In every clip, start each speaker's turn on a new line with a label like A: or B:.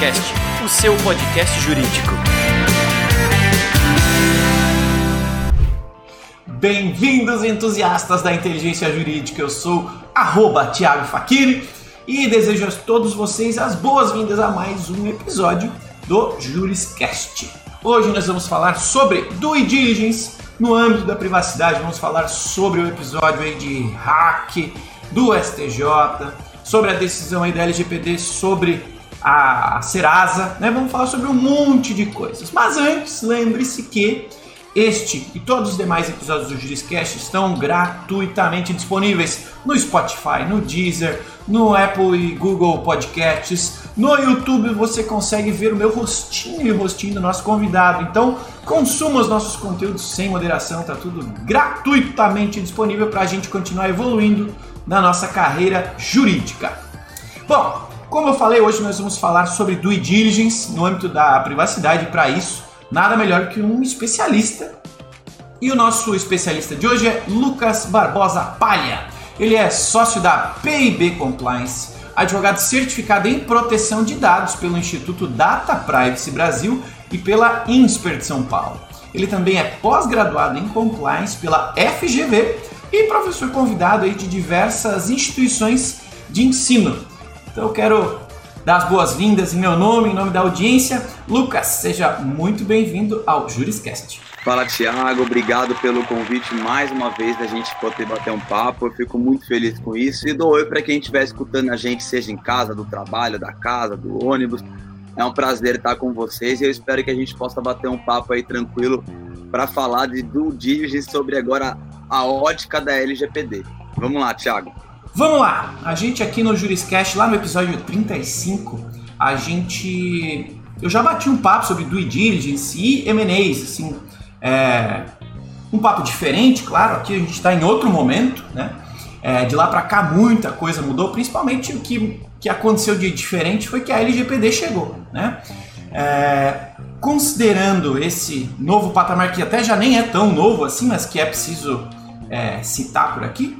A: Juriscast, o seu podcast jurídico.
B: Bem-vindos, entusiastas da inteligência jurídica. Eu sou arroba Thiago Fakiri e desejo a todos vocês as boas-vindas a mais um episódio do Juriscast. Hoje nós vamos falar sobre due diligence no âmbito da privacidade. Vamos falar sobre o episódio aí de hack do STJ, sobre a decisão aí da LGPD sobre a Serasa, né? Vamos falar sobre um monte de coisas. Mas antes, lembre-se que este e todos os demais episódios do Juriscast estão gratuitamente disponíveis no Spotify, no Deezer, no Apple e Google Podcasts. No YouTube você consegue ver o meu rostinho e o rostinho do nosso convidado. Então consuma os nossos conteúdos sem moderação, tá tudo gratuitamente disponível para a gente continuar evoluindo na nossa carreira jurídica. Bom, como eu falei, hoje nós vamos falar sobre due diligence no âmbito da privacidade. Para isso, nada melhor que um especialista. E o nosso especialista de hoje é Lucas Barbosa Palha. Ele é sócio da PIB Compliance, advogado certificado em proteção de dados pelo Instituto Data Privacy Brasil e pela INSPER de São Paulo. Ele também é pós-graduado em Compliance pela FGV e professor convidado aí de diversas instituições de ensino. Então eu quero dar as boas-vindas em meu nome, em nome da audiência. Lucas, seja muito bem-vindo ao Juriscast.
C: Fala, Thiago. Obrigado pelo convite mais uma vez da gente poder bater um papo. Eu fico muito feliz com isso. E dou oi para quem estiver escutando a gente, seja em casa, do trabalho, da casa, do ônibus. É um prazer estar com vocês e eu espero que a gente possa bater um papo aí tranquilo para falar de due diligence sobre agora a ótica da LGPD. Vamos lá, Thiago.
B: Vamos lá! A gente aqui no Juriscast, lá no episódio 35, a gente. Eu já bati um papo sobre due diligence e M&As, assim. É... Um papo diferente, claro, aqui a gente está em outro momento, né? É, de lá para cá muita coisa mudou, principalmente o que, que aconteceu de diferente foi que a LGPD chegou, né? É, considerando esse novo patamar que até já nem é tão novo assim, mas que é preciso é, citar por aqui,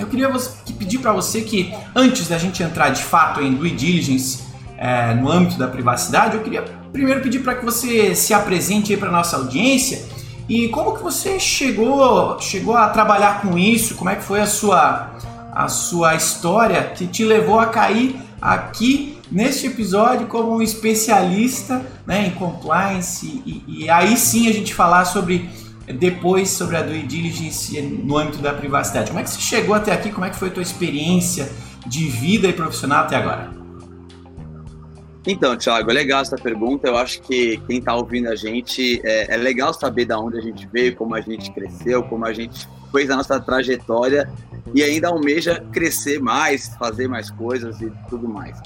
B: eu queria pedir para você que, antes da gente entrar de fato em due diligence é, no âmbito da privacidade, eu queria primeiro pedir para que você se apresente para nossa audiência. E como que você chegou, chegou a trabalhar com isso, como é que foi a sua, a sua história que te levou a cair aqui neste episódio como um especialista né, em compliance e, e aí sim a gente falar sobre depois sobre a due diligence no âmbito da privacidade. Como é que você chegou até aqui? Como é que foi a tua experiência de vida e profissional até agora?
C: Então, Thiago, é legal essa pergunta. Eu acho que quem está ouvindo a gente é, é, legal saber de onde a gente veio, como a gente cresceu, como a gente fez a nossa trajetória e ainda almeja crescer mais, fazer mais coisas e tudo mais.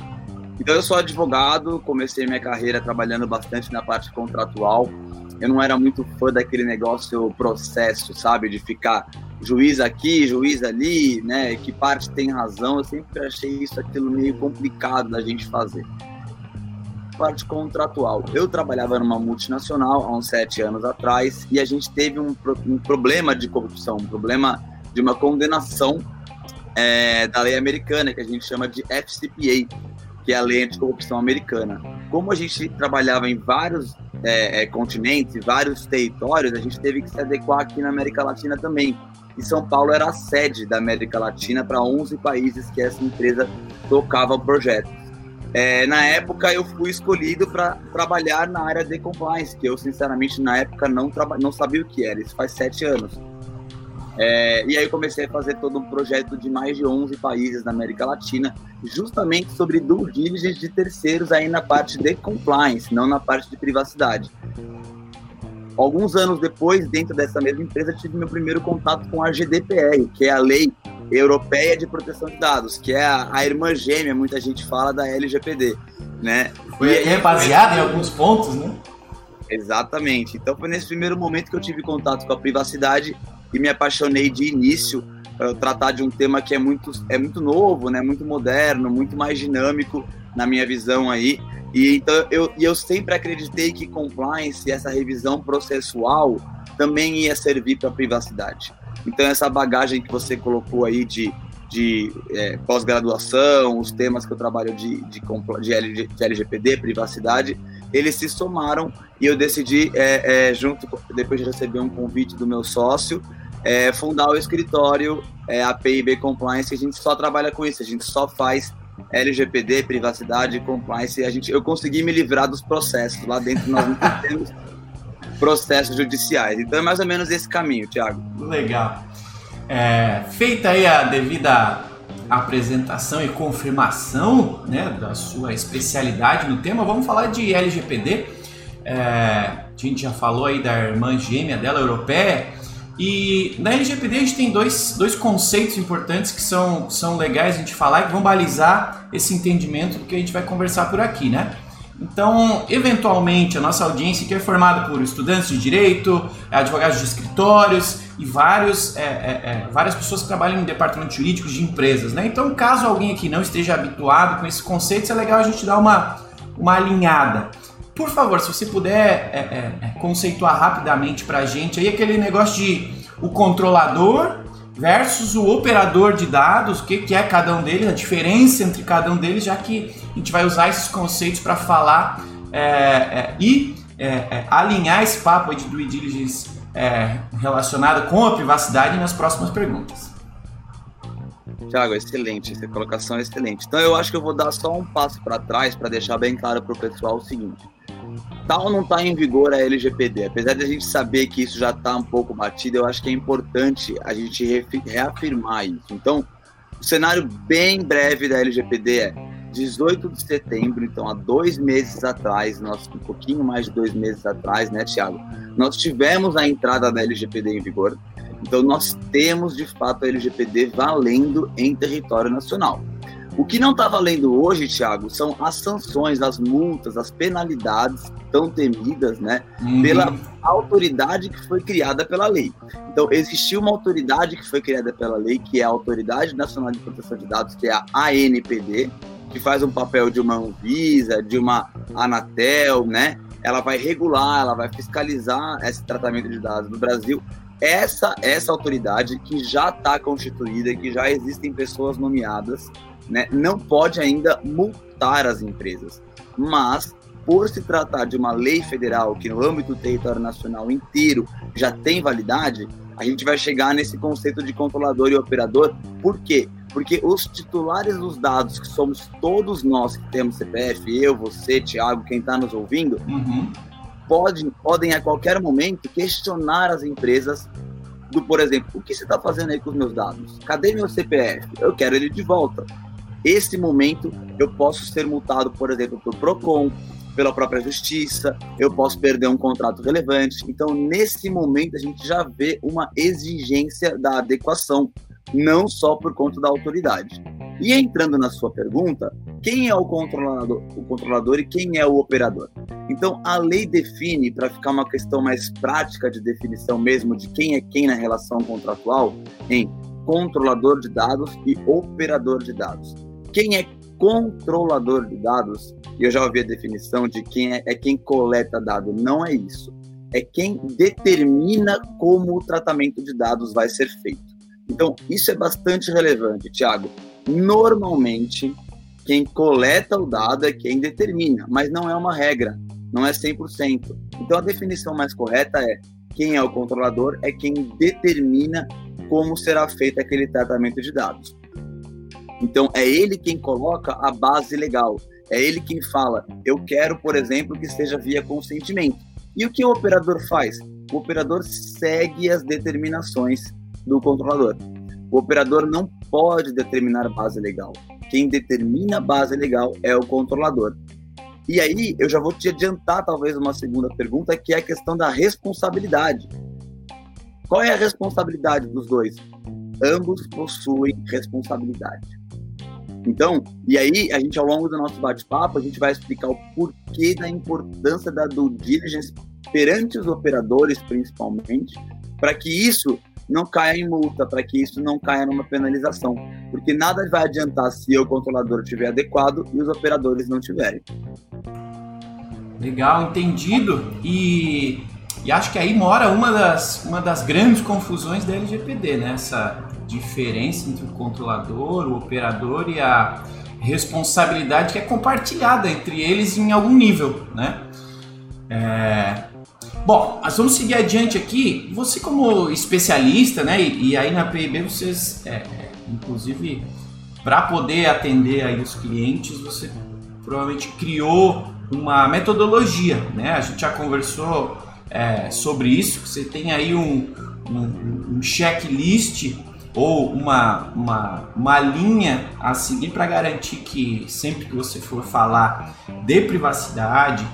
C: Então, eu sou advogado, comecei minha carreira trabalhando bastante na parte contratual eu não era muito fã daquele negócio processo, sabe? De ficar juiz aqui, juiz ali, né? Que parte tem razão. Eu sempre achei isso aquilo meio complicado da gente fazer. Parte contratual. Eu trabalhava numa multinacional há uns sete anos atrás e a gente teve um, um problema de corrupção, um problema de uma condenação é, da lei americana, que a gente chama de FCPA, que é a lei anticorrupção americana. Como a gente trabalhava em vários é, é, continentes, vários territórios, a gente teve que se adequar aqui na América Latina também. E São Paulo era a sede da América Latina para 11 países que essa empresa tocava projetos. É, na época eu fui escolhido para trabalhar na área de compliance, que eu sinceramente na época não, não sabia o que era, isso faz sete anos. É, e aí comecei a fazer todo um projeto de mais de 11 países da América Latina, justamente sobre due diligence de terceiros aí na parte de compliance, não na parte de privacidade. Alguns anos depois, dentro dessa mesma empresa, tive meu primeiro contato com a GDPR, que é a Lei Europeia de Proteção de Dados, que é a, a irmã gêmea, muita gente fala, da LGPD, né?
B: Foi e, baseada em alguns pontos, né?
C: Exatamente. Então foi nesse primeiro momento que eu tive contato com a privacidade e me apaixonei de início para tratar de um tema que é muito, é muito novo, né? Muito moderno, muito mais dinâmico na minha visão aí. E então eu, eu sempre acreditei que compliance, essa revisão processual, também ia servir para a privacidade. Então essa bagagem que você colocou aí de, de é, pós-graduação, os temas que eu trabalho de, de, de, de, LGPD, privacidade, eles se somaram e eu decidi, é, é, junto, depois de receber um convite do meu sócio, é, fundar o escritório, é, a PIB Compliance, a gente só trabalha com isso, a gente só faz LGPD, privacidade, compliance, a gente, eu consegui me livrar dos processos, lá dentro nós não temos processos judiciais, então é mais ou menos esse caminho, Tiago.
B: Legal. É, feita aí a devida apresentação e confirmação né, da sua especialidade no tema, vamos falar de LGPD. É, a gente já falou aí da irmã gêmea dela, europeia, e na LGPD a gente tem dois, dois conceitos importantes que são, são legais a gente falar e que vão balizar esse entendimento do que a gente vai conversar por aqui, né? Então, eventualmente, a nossa audiência que é formada por estudantes de direito, advogados de escritórios e vários, é, é, é, várias pessoas que trabalham em departamentos jurídicos de empresas. Né? Então, caso alguém aqui não esteja habituado com esses conceitos, é legal a gente dar uma, uma alinhada. Por favor, se você puder é, é, é conceituar rapidamente para a gente aí aquele negócio de o controlador versus o operador de dados, o que, que é cada um deles, a diferença entre cada um deles, já que a gente vai usar esses conceitos para falar é, é, e é, alinhar esse papo de due diligence relacionado com a privacidade nas próximas perguntas.
C: Tiago, excelente, essa colocação é excelente. Então eu acho que eu vou dar só um passo para trás para deixar bem claro para o pessoal o seguinte: ou não está em vigor a LGPD? Apesar de a gente saber que isso já está um pouco batido, eu acho que é importante a gente reafirmar isso. Então, o cenário bem breve da LGPD é 18 de setembro, então há dois meses atrás, nós, um pouquinho mais de dois meses atrás, né, Tiago? Nós tivemos a entrada da LGPD em vigor. Então, nós temos de fato a LGPD valendo em território nacional. O que não está valendo hoje, Thiago, são as sanções, as multas, as penalidades tão temidas, né, uhum. pela autoridade que foi criada pela lei. Então, existiu uma autoridade que foi criada pela lei, que é a Autoridade Nacional de Proteção de Dados, que é a ANPD, que faz um papel de uma Anvisa, de uma Anatel, né? Ela vai regular, ela vai fiscalizar esse tratamento de dados no Brasil. Essa essa autoridade que já está constituída, que já existem pessoas nomeadas, né, não pode ainda multar as empresas. Mas, por se tratar de uma lei federal que no âmbito do território nacional inteiro já tem validade, a gente vai chegar nesse conceito de controlador e operador. Por quê? Porque os titulares dos dados, que somos todos nós que temos CPF, eu, você, Thiago, quem está nos ouvindo, uhum. podem, podem a qualquer momento questionar as empresas do, por exemplo, o que você está fazendo aí com os meus dados? Cadê meu CPF? Eu quero ele de volta. Esse momento eu posso ser multado, por exemplo, por PROCON, pela própria justiça, eu posso perder um contrato relevante. Então, nesse momento, a gente já vê uma exigência da adequação, não só por conta da autoridade. E entrando na sua pergunta, quem é o controlador, o controlador e quem é o operador? Então, a lei define, para ficar uma questão mais prática de definição mesmo de quem é quem na relação contratual, em controlador de dados e operador de dados. Quem é controlador de dados, e eu já ouvi a definição de quem é, é quem coleta dado, não é isso. É quem determina como o tratamento de dados vai ser feito. Então, isso é bastante relevante, Tiago. Normalmente, quem coleta o dado é quem determina, mas não é uma regra, não é 100%. Então, a definição mais correta é quem é o controlador é quem determina como será feito aquele tratamento de dados. Então, é ele quem coloca a base legal. É ele quem fala, eu quero, por exemplo, que seja via consentimento. E o que o operador faz? O operador segue as determinações do controlador. O operador não pode determinar base legal. Quem determina a base legal é o controlador. E aí, eu já vou te adiantar talvez uma segunda pergunta, que é a questão da responsabilidade. Qual é a responsabilidade dos dois? Ambos possuem responsabilidade. Então, e aí a gente ao longo do nosso bate-papo, a gente vai explicar o porquê da importância da due diligence perante os operadores, principalmente, para que isso não caia em multa, para que isso não caia numa penalização. Porque nada vai adiantar se o controlador estiver adequado e os operadores não tiverem.
B: Legal, entendido. E, e acho que aí mora uma das, uma das grandes confusões da LGPD, né? Essa, diferença entre o controlador, o operador e a responsabilidade que é compartilhada entre eles em algum nível, né? É... Bom, nós vamos seguir adiante aqui. Você como especialista, né? E, e aí na PIB vocês, é, é inclusive, para poder atender aí os clientes, você provavelmente criou uma metodologia, né? A gente já conversou é, sobre isso. Você tem aí um, um, um checklist ou uma, uma, uma linha a seguir para garantir que sempre que você for falar de privacidade,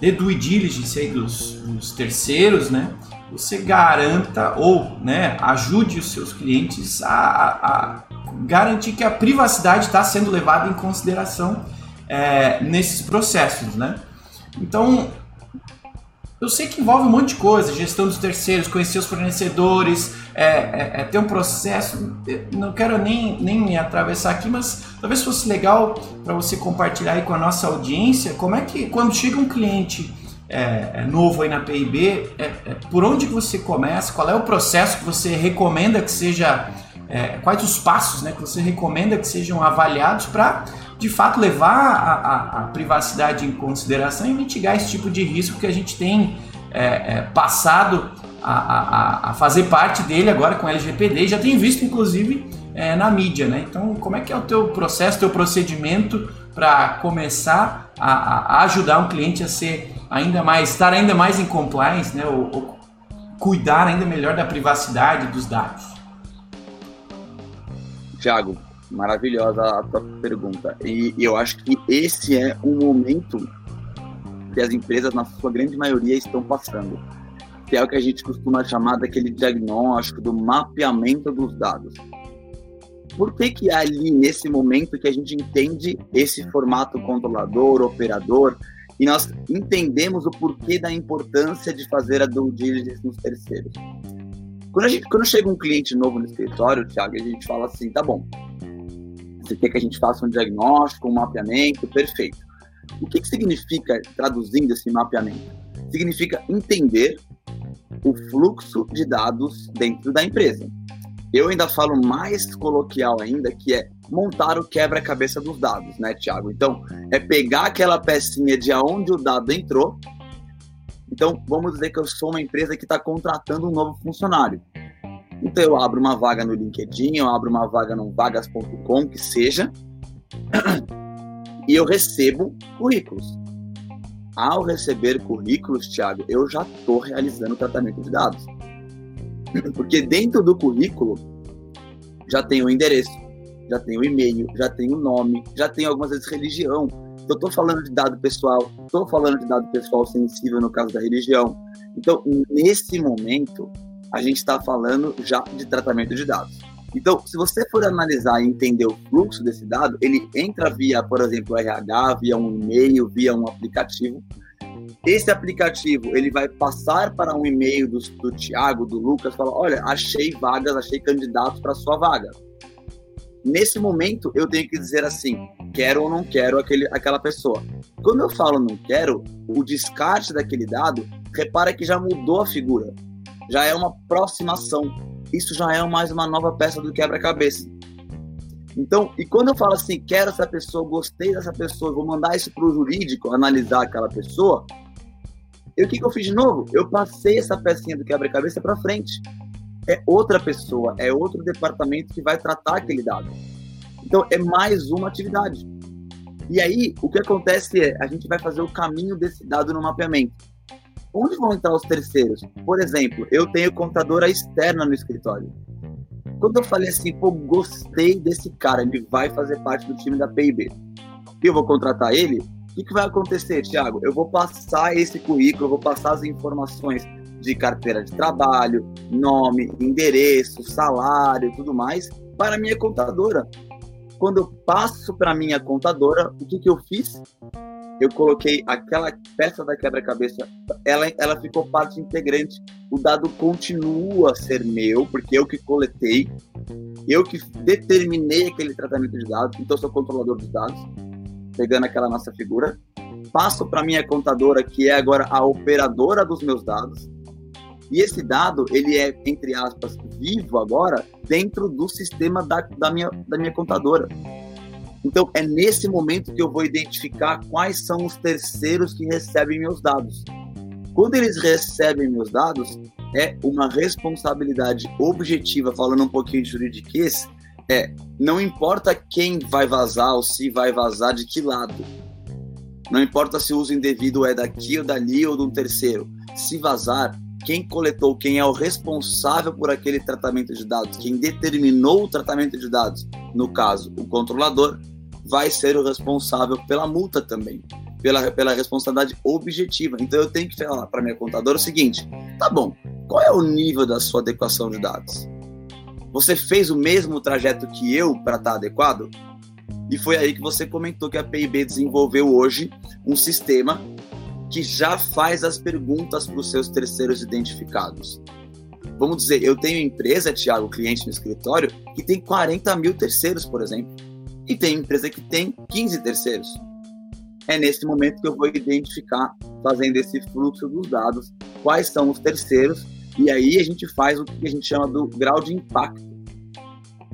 B: de due diligence aí dos, dos terceiros, né? Você garanta ou né, ajude os seus clientes a, a garantir que a privacidade está sendo levada em consideração é, nesses processos, né? Então, eu sei que envolve um monte de coisa, gestão dos terceiros, conhecer os fornecedores, é, é, é, ter um processo. Não quero nem, nem me atravessar aqui, mas talvez fosse legal para você compartilhar aí com a nossa audiência como é que quando chega um cliente é, é novo aí na PIB, é, por onde você começa, qual é o processo que você recomenda que seja, quais os passos né, que você recomenda que sejam avaliados para de fato levar a, a, a, privacidade em consideração e mitigar esse tipo de risco que a gente tem é, é, passado a, a, fazer parte dele agora com LGPD e já tem visto inclusive é, na mídia, né? Então, como é que é o teu processo, teu procedimento para começar a, ajudar um cliente a ser ainda mais, estar ainda mais em compliance, né? Ou, ou cuidar ainda melhor da privacidade dos dados?
C: Tiago, Maravilhosa a tua pergunta. E, eu acho que esse é um momento que as empresas, na sua grande maioria, estão passando. Que é o que a gente costuma chamar daquele diagnóstico, do mapeamento dos dados. Por que que é ali, nesse momento, que a gente entende esse formato controlador, operador, e nós entendemos o porquê da importância de fazer a due diligence nos terceiros? Quando, gente, quando chega um cliente novo no escritório, Thiago, a gente fala assim, tá bom, você quer que a gente faça um diagnóstico, um mapeamento, perfeito. O que, que significa, traduzindo esse mapeamento? Significa entender o fluxo de dados dentro da empresa. Eu ainda falo mais coloquial ainda, que é montar o quebra-cabeça dos dados, né, Tiago? Então, é pegar aquela pecinha de aonde o dado entrou. Então, vamos dizer que eu sou uma empresa que está contratando um novo funcionário. Então eu abro uma vaga no LinkedIn, eu abro uma vaga no vagas.com, que seja, e eu recebo currículos. Ao receber currículos, Thiago, eu já estou realizando tratamento de dados. Porque dentro do currículo já tem o endereço, já tem o e-mail, já tem o nome, já tem algumas vezes religião. Eu estou falando de dado pessoal, estou falando de dado pessoal sensível no caso da religião. Então, nesse momento, a gente está falando já de tratamento de dados. Então, se você for analisar e entender o fluxo desse dado, ele entra via, por exemplo, RH, via um e-mail, via um aplicativo. Esse aplicativo ele vai passar para um e-mail do, do Tiago, do Lucas, falar: olha, achei vagas, achei candidatos para sua vaga. Nesse momento, eu tenho que dizer assim: quero ou não quero aquele, aquela pessoa. Quando eu falo não quero, o descarte daquele dado, repara que já mudou a figura já é uma aproximação. Isso já é mais uma nova peça do quebra-cabeça. Então, e quando eu falo assim, quero essa pessoa, gostei dessa pessoa, vou mandar isso para o jurídico analisar aquela pessoa, o que, que eu fiz de novo? Eu passei essa pecinha do quebra-cabeça para frente. É outra pessoa, é outro departamento que vai tratar aquele dado. Então, é mais uma atividade. E aí, o que acontece é, a gente vai fazer o caminho desse dado no mapeamento. Onde vão entrar os terceiros? Por exemplo, eu tenho contadora externa no escritório. Quando eu falei assim, pô, gostei desse cara, ele vai fazer parte do time da PIB. Eu vou contratar ele. O que, que vai acontecer, Thiago? Eu vou passar esse currículo, eu vou passar as informações de carteira de trabalho, nome, endereço, salário, tudo mais para minha contadora. Quando eu passo para minha contadora, o que, que eu fiz? Eu coloquei aquela peça da quebra-cabeça, ela, ela ficou parte integrante. O dado continua a ser meu, porque eu que coletei, eu que determinei aquele tratamento de dados, então sou controlador dos dados, pegando aquela nossa figura. Passo para minha contadora, que é agora a operadora dos meus dados. E esse dado, ele é, entre aspas, vivo agora dentro do sistema da, da, minha, da minha contadora. Então, é nesse momento que eu vou identificar quais são os terceiros que recebem meus dados. Quando eles recebem meus dados, é uma responsabilidade objetiva, falando um pouquinho de juridiquês, é, não importa quem vai vazar ou se vai vazar de que lado. Não importa se o uso indevido é daqui ou dali ou de um terceiro. Se vazar, quem coletou, quem é o responsável por aquele tratamento de dados, quem determinou o tratamento de dados, no caso, o controlador, vai ser o responsável pela multa também, pela, pela responsabilidade objetiva. Então eu tenho que falar para minha contadora o seguinte: tá bom, qual é o nível da sua adequação de dados? Você fez o mesmo trajeto que eu para estar tá adequado? E foi aí que você comentou que a PIB desenvolveu hoje um sistema que já faz as perguntas para os seus terceiros identificados. Vamos dizer, eu tenho empresa, Thiago, cliente no escritório, que tem 40 mil terceiros, por exemplo. E tem empresa que tem 15 terceiros. É nesse momento que eu vou identificar, fazendo esse fluxo dos dados, quais são os terceiros, e aí a gente faz o que a gente chama do grau de impacto.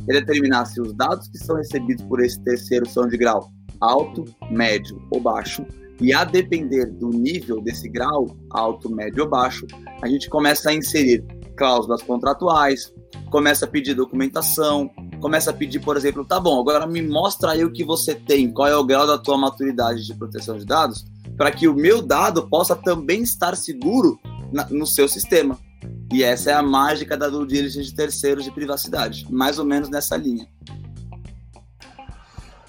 C: É determinar se os dados que são recebidos por esse terceiro são de grau alto, médio ou baixo, e a depender do nível desse grau, alto, médio ou baixo, a gente começa a inserir cláusulas contratuais, começa a pedir documentação, começa a pedir, por exemplo, tá bom, agora me mostra aí o que você tem, qual é o grau da tua maturidade de proteção de dados, para que o meu dado possa também estar seguro na, no seu sistema. E essa é a mágica da due diligence de terceiros de privacidade, mais ou menos nessa linha.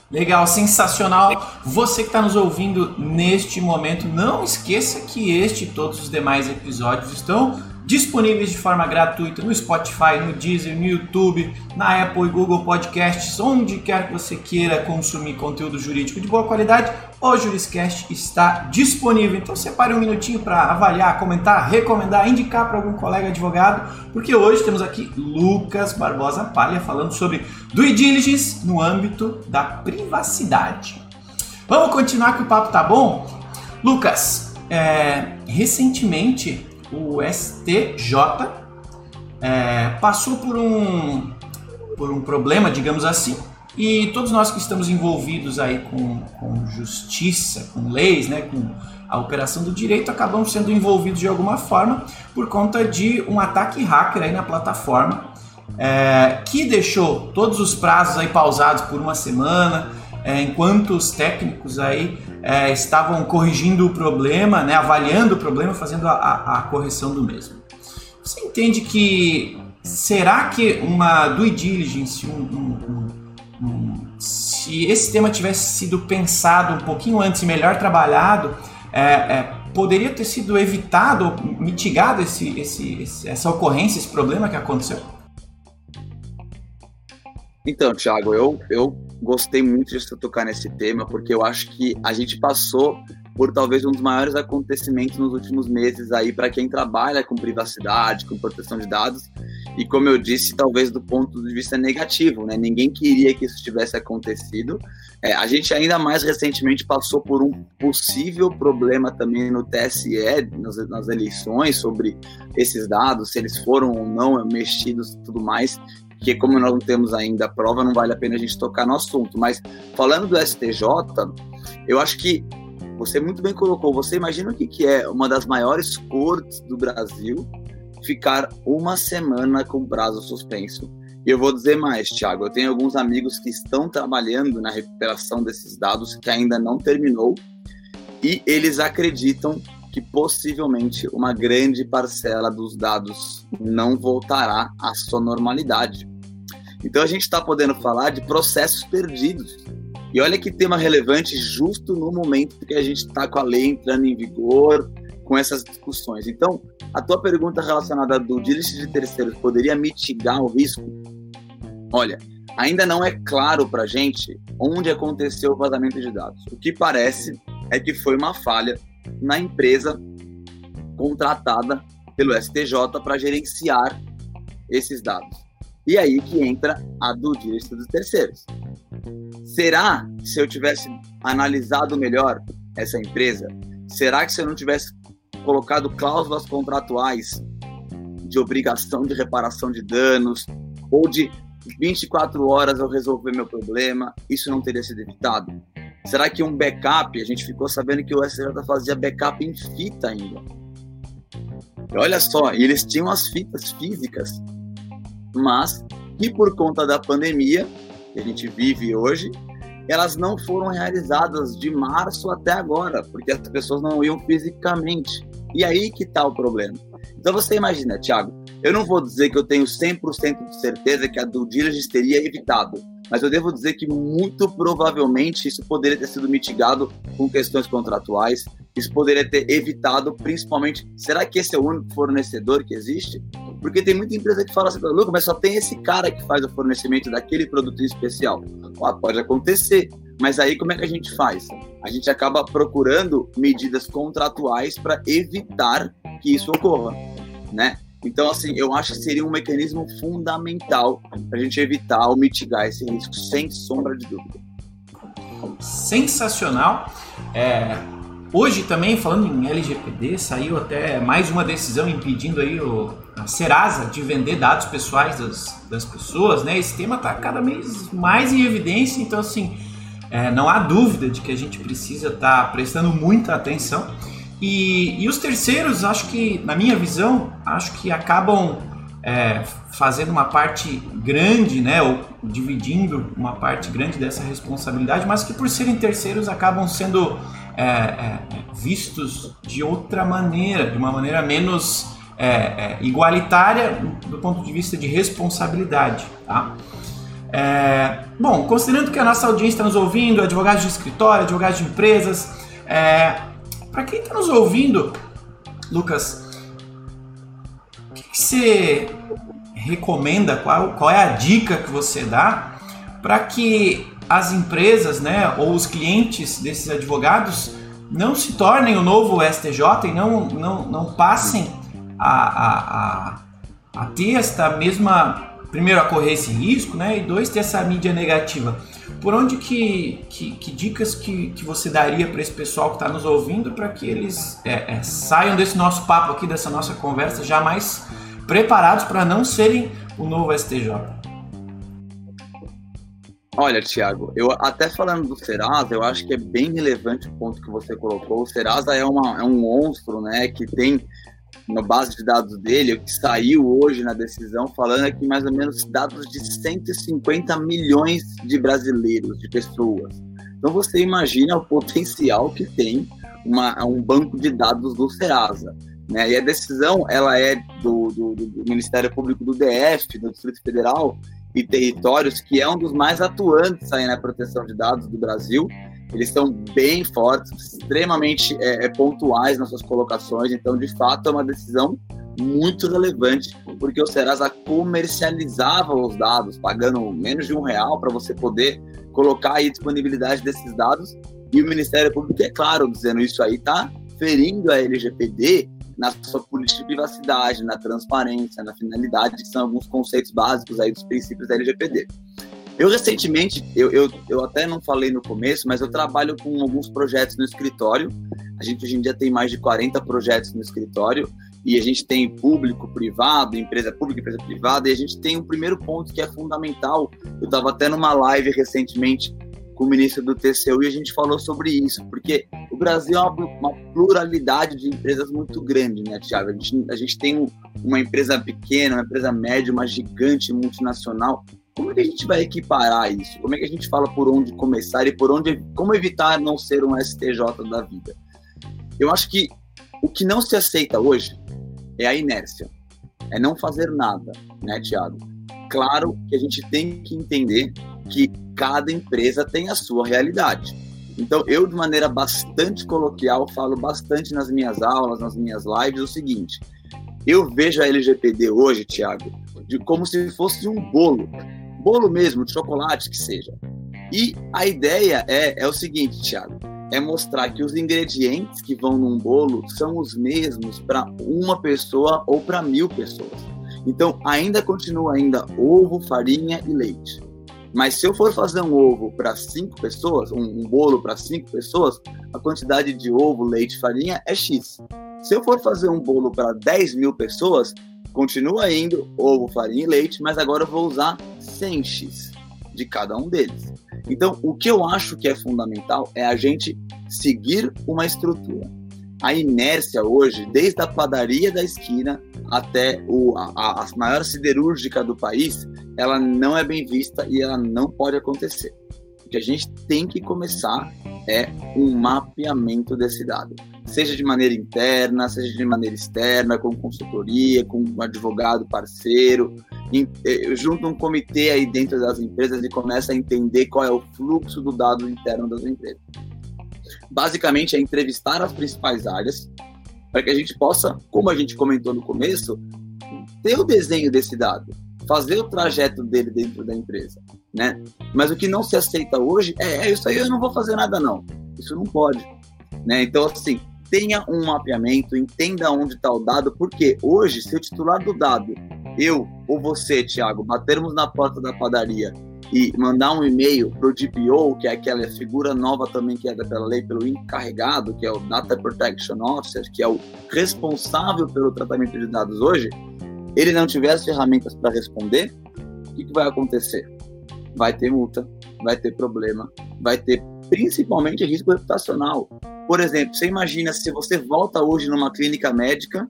B: Legal, sensacional. Você que está nos ouvindo neste momento, não esqueça que este e todos os demais episódios estão disponíveis de forma gratuita no Spotify, no Deezer, no YouTube, na Apple e Google Podcasts, onde quer que você queira consumir conteúdo jurídico de boa qualidade, o Juriscast está disponível. Então separe um minutinho para avaliar, comentar, recomendar, indicar para algum colega advogado, porque hoje temos aqui Lucas Barbosa Palha falando sobre due diligence no âmbito da privacidade. Vamos continuar que o papo tá bom? Lucas, é, recentemente o STJ é, passou por um, por um problema, digamos assim, e todos nós que estamos envolvidos aí com, com justiça, com leis, né, com a operação do direito, acabamos sendo envolvidos de alguma forma por conta de um ataque hacker aí na plataforma, é, que deixou todos os prazos aí pausados por uma semana, é, enquanto os técnicos aí é, estavam corrigindo o problema, né, avaliando o problema, fazendo a, a, correção do mesmo. Você entende que será que uma due diligence, um, um, um, um, se esse tema tivesse sido pensado um pouquinho antes e melhor trabalhado, é, é, poderia ter sido evitado, mitigado esse, esse, essa ocorrência, esse problema que aconteceu?
C: Então, Thiago, eu, eu gostei muito de você tocar nesse tema, porque eu acho que a gente passou por talvez um dos maiores acontecimentos nos últimos meses aí para quem trabalha com privacidade, com proteção de dados. E como eu disse, talvez do ponto de vista negativo, né? Ninguém queria que isso tivesse acontecido. É, a gente ainda mais recentemente passou por um possível problema também no TSE, nas, nas eleições, sobre esses dados, se eles foram ou não mexidos e tudo mais que como nós não temos ainda a prova, não vale a pena a gente tocar no assunto. Mas falando do STJ, eu acho que você muito bem colocou. Você imagina o que, que é uma das maiores cortes do Brasil ficar uma semana com prazo suspenso. E eu vou dizer mais, Thiago. Eu tenho alguns amigos que estão trabalhando na recuperação desses dados que ainda não terminou e eles acreditam que possivelmente uma grande parcela dos dados não voltará à sua normalidade. Então a gente está podendo falar de processos perdidos. E olha que tema relevante justo no momento que a gente está com a lei entrando em vigor, com essas discussões. Então, a tua pergunta relacionada do diligence de terceiros poderia mitigar o risco? Olha, ainda não é claro para a gente onde aconteceu o vazamento de dados. O que parece é que foi uma falha na empresa contratada pelo STJ para gerenciar esses dados. E aí que entra a do direito dos terceiros. Será que se eu tivesse analisado melhor essa empresa, será que se eu não tivesse colocado cláusulas contratuais de obrigação de reparação de danos ou de 24 horas eu resolver meu problema, isso não teria sido evitado? Será que um backup, a gente ficou sabendo que o SJ fazia backup em fita ainda. E olha só, eles tinham as fitas físicas, mas que por conta da pandemia que a gente vive hoje, elas não foram realizadas de março até agora, porque as pessoas não iam fisicamente. E aí que está o problema. Então você imagina, Thiago, eu não vou dizer que eu tenho 100% de certeza que a due diligence teria evitado, mas eu devo dizer que muito provavelmente isso poderia ter sido mitigado com questões contratuais, isso poderia ter evitado, principalmente, será que esse é o único fornecedor que existe? Porque tem muita empresa que fala assim, Lucas, mas só tem esse cara que faz o fornecimento daquele produto em especial. Ah, pode acontecer, mas aí como é que a gente faz? A gente acaba procurando medidas contratuais para evitar que isso ocorra, né? Então, assim, eu acho que seria um mecanismo fundamental para a gente evitar ou mitigar esse risco, sem sombra de dúvida.
B: Sensacional. É, hoje também, falando em LGPD, saiu até mais uma decisão impedindo aí o, a Serasa de vender dados pessoais das, das pessoas, né? Esse tema está cada vez mais em evidência, então, assim, é, não há dúvida de que a gente precisa estar tá prestando muita atenção. E, e os terceiros, acho que, na minha visão, acho que acabam é, fazendo uma parte grande, né, ou dividindo uma parte grande dessa responsabilidade, mas que por serem terceiros acabam sendo é, é, vistos de outra maneira, de uma maneira menos é, é, igualitária do ponto de vista de responsabilidade. Tá? É, bom, considerando que a nossa audiência está nos ouvindo, advogados de escritório, advogados de empresas, para quem está nos ouvindo, Lucas, o que, que, você recomenda? Qual, qual é a dica que você dá para que as empresas, né, ou os clientes desses advogados não se tornem o novo STJ e não, não, não passem a, a, a, a ter esta mesma primeiro, a correr esse risco, né? E dois, ter essa mídia negativa. Por onde que, que, que dicas que, que você daria para esse pessoal que está nos ouvindo para que eles é, é, saiam desse nosso papo aqui, dessa nossa conversa, já mais preparados para não serem o novo STJ?
C: Olha, Tiago, eu até falando do Serasa, eu acho que é bem relevante o ponto que você colocou. O Serasa é, uma, é um monstro, né, que tem na base de dados dele, o que saiu hoje na decisão, falando é que mais ou menos dados de 150 milhões de brasileiros, de pessoas. Então você imagina o potencial que tem uma, um banco de dados do Serasa. Né? E a decisão ela é do, do, do Ministério Público do DF, do Distrito Federal e Territórios, que é um dos mais atuantes aí na proteção de dados do Brasil eles são bem fortes, extremamente é, é, pontuais nas suas colocações, então de fato é uma decisão muito relevante, porque o Serasa comercializava os dados, pagando menos de um real para você poder colocar aí disponibilidade desses dados, e o Ministério Público, é claro, dizendo isso aí, está ferindo a LGPD na sua política de privacidade, na transparência, na finalidade, que são alguns conceitos básicos aí dos princípios da LGPD. Eu recentemente, eu, eu, eu até não falei no começo, mas eu trabalho com alguns projetos no escritório. A gente hoje em dia tem mais de 40 projetos no escritório e a gente tem público, privado, empresa pública, empresa privada, e a gente tem um primeiro ponto que é fundamental. Eu estava até numa live recentemente com o ministro do TCU e a gente falou sobre isso, porque o Brasil é uma, uma pluralidade de empresas muito grande, né, Tiago? A gente, a gente tem uma empresa pequena, uma empresa média, uma gigante multinacional, como é que a gente vai equiparar isso? Como é que a gente fala por onde começar e por onde como evitar não ser um STJ da vida? Eu acho que o que não se aceita hoje é a inércia, é não fazer nada, né, Tiago? Claro que a gente tem que entender que cada empresa tem a sua realidade. Então, eu, de maneira bastante coloquial, falo bastante nas minhas aulas, nas minhas lives, o seguinte: eu vejo a LGPD hoje, Tiago, de como se fosse um bolo bolo mesmo, de chocolate que seja. E a ideia é, é o seguinte, Thiago, é mostrar que os ingredientes que vão num bolo são os mesmos para uma pessoa ou para mil pessoas. Então, ainda continua ainda ovo, farinha e leite. Mas se eu for fazer um ovo para cinco pessoas, um, um bolo para cinco pessoas, a quantidade de ovo, leite farinha é X. Se eu for fazer um bolo para 10 mil pessoas, continua indo ovo, farinha e leite, mas agora eu vou usar 100x de cada um deles. Então, o que eu acho que é fundamental é a gente seguir uma estrutura. A inércia hoje, desde a padaria da esquina até o, a, a maior siderúrgica do país, ela não é bem vista e ela não pode acontecer. O que a gente tem que começar é um mapeamento desse dado, seja de maneira interna, seja de maneira externa, com consultoria, com um advogado parceiro, eh, junto um comitê aí dentro das empresas e começa a entender qual é o fluxo do dado interno das empresas. Basicamente é entrevistar as principais áreas para que a gente possa, como a gente comentou no começo, ter o desenho desse dado, fazer o trajeto dele dentro da empresa, né? Mas o que não se aceita hoje é, é isso aí eu não vou fazer nada não. Isso não pode, né? Então assim, tenha um mapeamento, entenda onde está o dado, porque hoje, se o titular do dado, eu ou você, Thiago, batermos na porta da padaria e mandar um e-mail para o DPO, que é aquela figura nova também que é pela lei, pelo encarregado, que é o Data Protection Officer, que é o responsável pelo tratamento de dados hoje, ele não tiver as ferramentas para responder, o que, que vai acontecer? Vai ter multa, vai ter problema, vai ter principalmente risco reputacional. Por exemplo, você imagina se você volta hoje numa clínica médica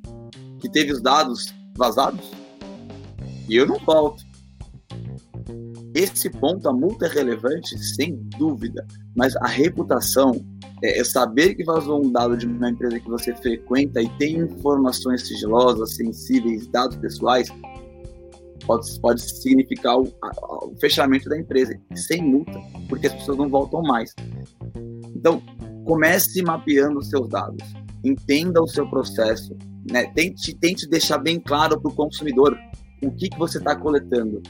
C: que teve os dados vazados e eu não volto. Esse ponto, a multa é relevante, sem dúvida, mas a reputação, é, é saber que vazou um dado de uma empresa que você frequenta e tem informações sigilosas, sensíveis, dados pessoais, pode, pode significar o, a, o fechamento da empresa, sem multa, porque as pessoas não voltam mais. Então, comece mapeando os seus dados, entenda o seu processo, né? tente, tente deixar bem claro para o consumidor o que, que você está coletando.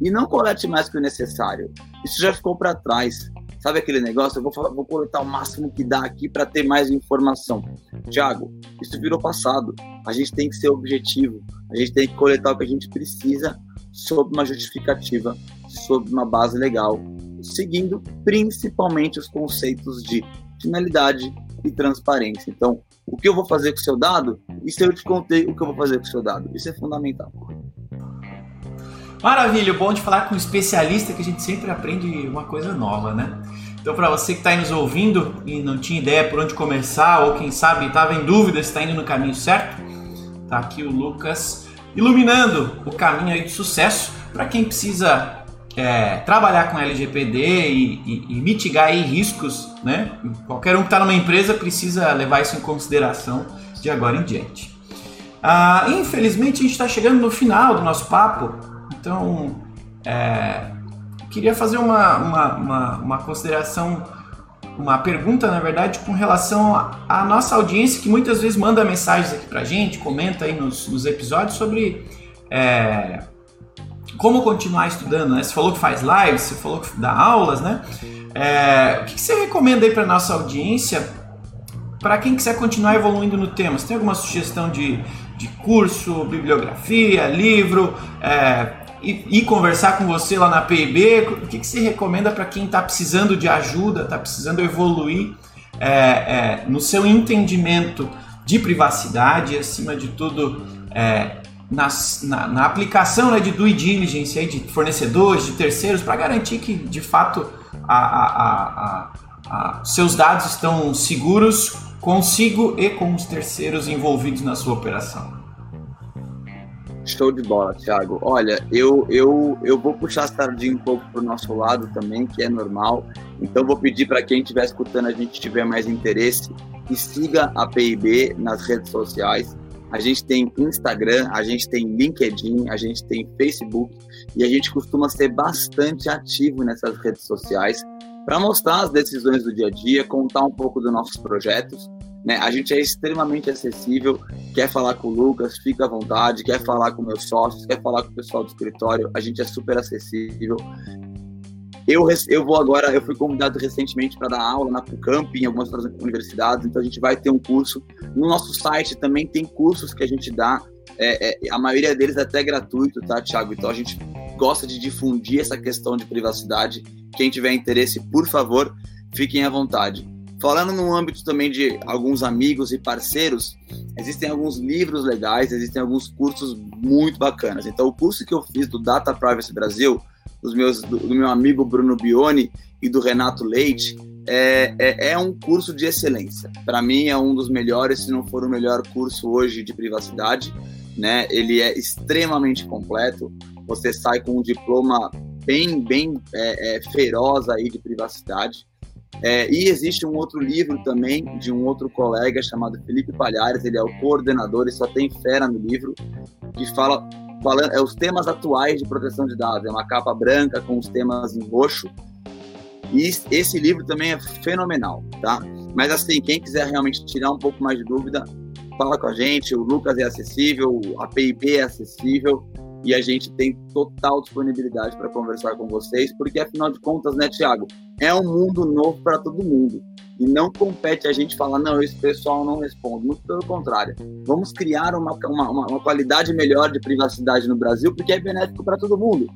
C: E não colete mais que o necessário. Isso já ficou para trás. Sabe aquele negócio? Eu vou, vou coletar o máximo que dá aqui para ter mais informação. Tiago, isso virou passado. A gente tem que ser objetivo. A gente tem que coletar o que a gente precisa sob uma justificativa, sob uma base legal, seguindo principalmente os conceitos de finalidade e transparência. Então, o que eu vou fazer com o seu dado? E se eu te contei o que eu vou fazer com o seu dado? Isso é fundamental.
B: Maravilha, bom de falar com um especialista que a gente sempre aprende uma coisa nova, né? Então, para você que está nos ouvindo e não tinha ideia por onde começar, ou quem sabe estava em dúvida se está indo no caminho certo, tá aqui o Lucas iluminando o caminho aí de sucesso para quem precisa é, trabalhar com LGPD e, e, e, mitigar riscos, né? Qualquer um que está numa empresa precisa levar isso em consideração de agora em diante. Ah, infelizmente a gente está chegando no final do nosso papo então, é, queria fazer uma, uma, uma, uma, consideração, uma pergunta, na verdade, com relação à nossa audiência que muitas vezes manda mensagens aqui pra gente, comenta aí nos, nos episódios sobre é, como continuar estudando, né? Você falou que faz lives, você falou que dá aulas, né? É, o que você recomenda aí para nossa audiência para quem quiser continuar evoluindo no tema? Você tem alguma sugestão de, de curso, bibliografia, livro? É, e, conversar com você lá na PIB? O que, que você recomenda para quem está precisando de ajuda, está precisando evoluir é, é, no seu entendimento de privacidade e, acima de tudo, é, nas, na, na, aplicação né, de due diligence aí, de fornecedores, de terceiros, para garantir que, de fato, a, a, a, seus dados estão seguros consigo e com os terceiros envolvidos na sua operação?
C: Show de bola, Thiago. Olha, eu, eu, eu vou puxar a sardinha um pouco para o nosso lado também, que é normal. Então, vou pedir para quem estiver escutando, a gente tiver mais interesse, que siga a PIB nas redes sociais. A gente tem Instagram, a gente tem LinkedIn, a gente tem Facebook e a gente costuma ser bastante ativo nessas redes sociais para mostrar as decisões do dia a dia, contar um pouco dos nossos projetos. Né? A gente é extremamente acessível. Quer falar com o Lucas, fica à vontade. Quer falar com meus sócios, quer falar com o pessoal do escritório, a gente é super acessível. Eu, eu vou agora, eu fui convidado recentemente para dar aula na PUCamp, em algumas outras universidades, então a gente vai ter um curso. No nosso site também tem cursos que a gente dá, é, é, a maioria deles é até gratuito, tá, Thiago? Então a gente gosta de difundir essa questão de privacidade. Quem tiver interesse, por favor, fiquem à vontade. Falando no âmbito também de alguns amigos e parceiros, existem alguns livros legais, existem alguns cursos muito bacanas. Então, o curso que eu fiz do Data Privacy Brasil, dos meus, do, do meu amigo Bruno Bione e do Renato Leite, é, é, é, um curso de excelência. Para mim, é um dos melhores, se não for o melhor curso hoje de privacidade. Né? Ele é extremamente completo. Você sai com um diploma bem, bem é, é, feroz aí de privacidade. É, e existe um outro livro também de um outro colega chamado Felipe Palhares, ele é o coordenador e só tem fera no livro, que fala, falando, é os temas atuais de proteção de dados. É uma capa branca com os temas em roxo. E esse livro também é fenomenal, tá? Mas assim, quem quiser realmente tirar um pouco mais de dúvida, fala com a gente. O Lucas é acessível, a PIB é acessível e a gente tem total disponibilidade para conversar com vocês, porque afinal de contas, né, Tiago, é um mundo novo para todo mundo. E não compete a gente falar, não, esse pessoal não responde. Muito pelo contrário. Vamos criar uma, uma, uma qualidade melhor de privacidade no Brasil, porque é benéfico para todo mundo.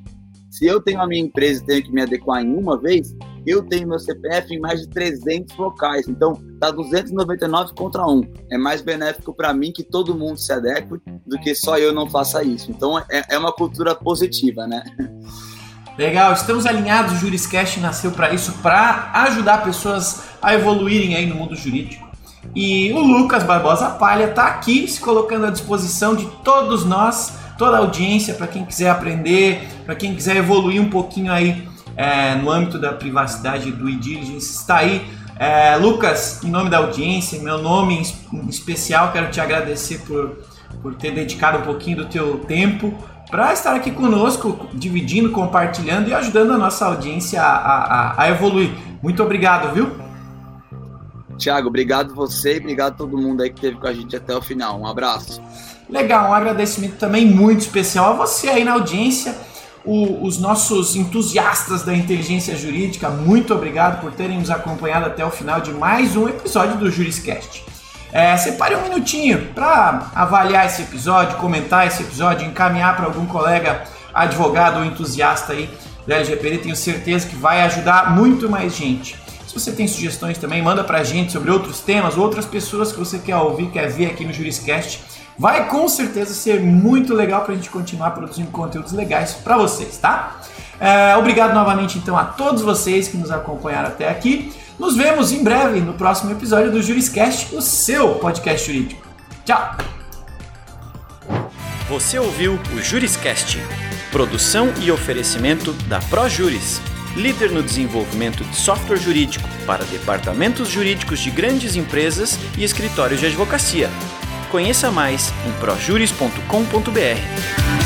C: Se eu tenho a minha empresa e tenho que me adequar em uma vez, eu tenho meu CPF em mais de 300 locais. Então, tá 299 contra um. É mais benéfico para mim que todo mundo se adeque do que só eu não faça isso. Então, é, é uma cultura positiva, né?
B: Legal, estamos alinhados. O Juriscast nasceu para isso, para ajudar pessoas a evoluírem aí no mundo jurídico. E o Lucas Barbosa Palha está aqui se colocando à disposição de todos nós toda a audiência, para quem quiser aprender, para quem quiser evoluir um pouquinho aí é, no âmbito da privacidade do e-diligence, está aí. É, Lucas, em nome da audiência, meu nome em especial, quero te agradecer por, por ter dedicado um pouquinho do teu tempo para estar aqui conosco, dividindo, compartilhando e ajudando a nossa audiência a, a, a evoluir. Muito obrigado, viu?
C: Tiago, obrigado você e obrigado todo mundo aí que esteve com a gente até o final. Um abraço.
B: Legal, um agradecimento também muito especial a você aí na audiência, o, os nossos entusiastas da inteligência jurídica. Muito obrigado por terem nos acompanhado até o final de mais um episódio do Juriscast. É, separe um minutinho para avaliar esse episódio, comentar esse episódio, encaminhar para algum colega advogado ou entusiasta aí da LGPD. Tenho certeza que vai ajudar muito mais gente. Se você tem sugestões também, manda para a gente sobre outros temas, outras pessoas que você quer ouvir, quer ver aqui no Juriscast Vai com certeza ser muito legal para a gente continuar produzindo conteúdos legais para vocês, tá? É, obrigado novamente então a todos vocês que nos acompanharam até aqui. Nos vemos em breve no próximo episódio do Juriscast, o seu podcast jurídico. Tchau!
A: Você ouviu o Juriscast, produção e oferecimento da ProJuris, líder no desenvolvimento de software jurídico para departamentos jurídicos de grandes empresas e escritórios de advocacia. Conheça mais em projuris.com.br.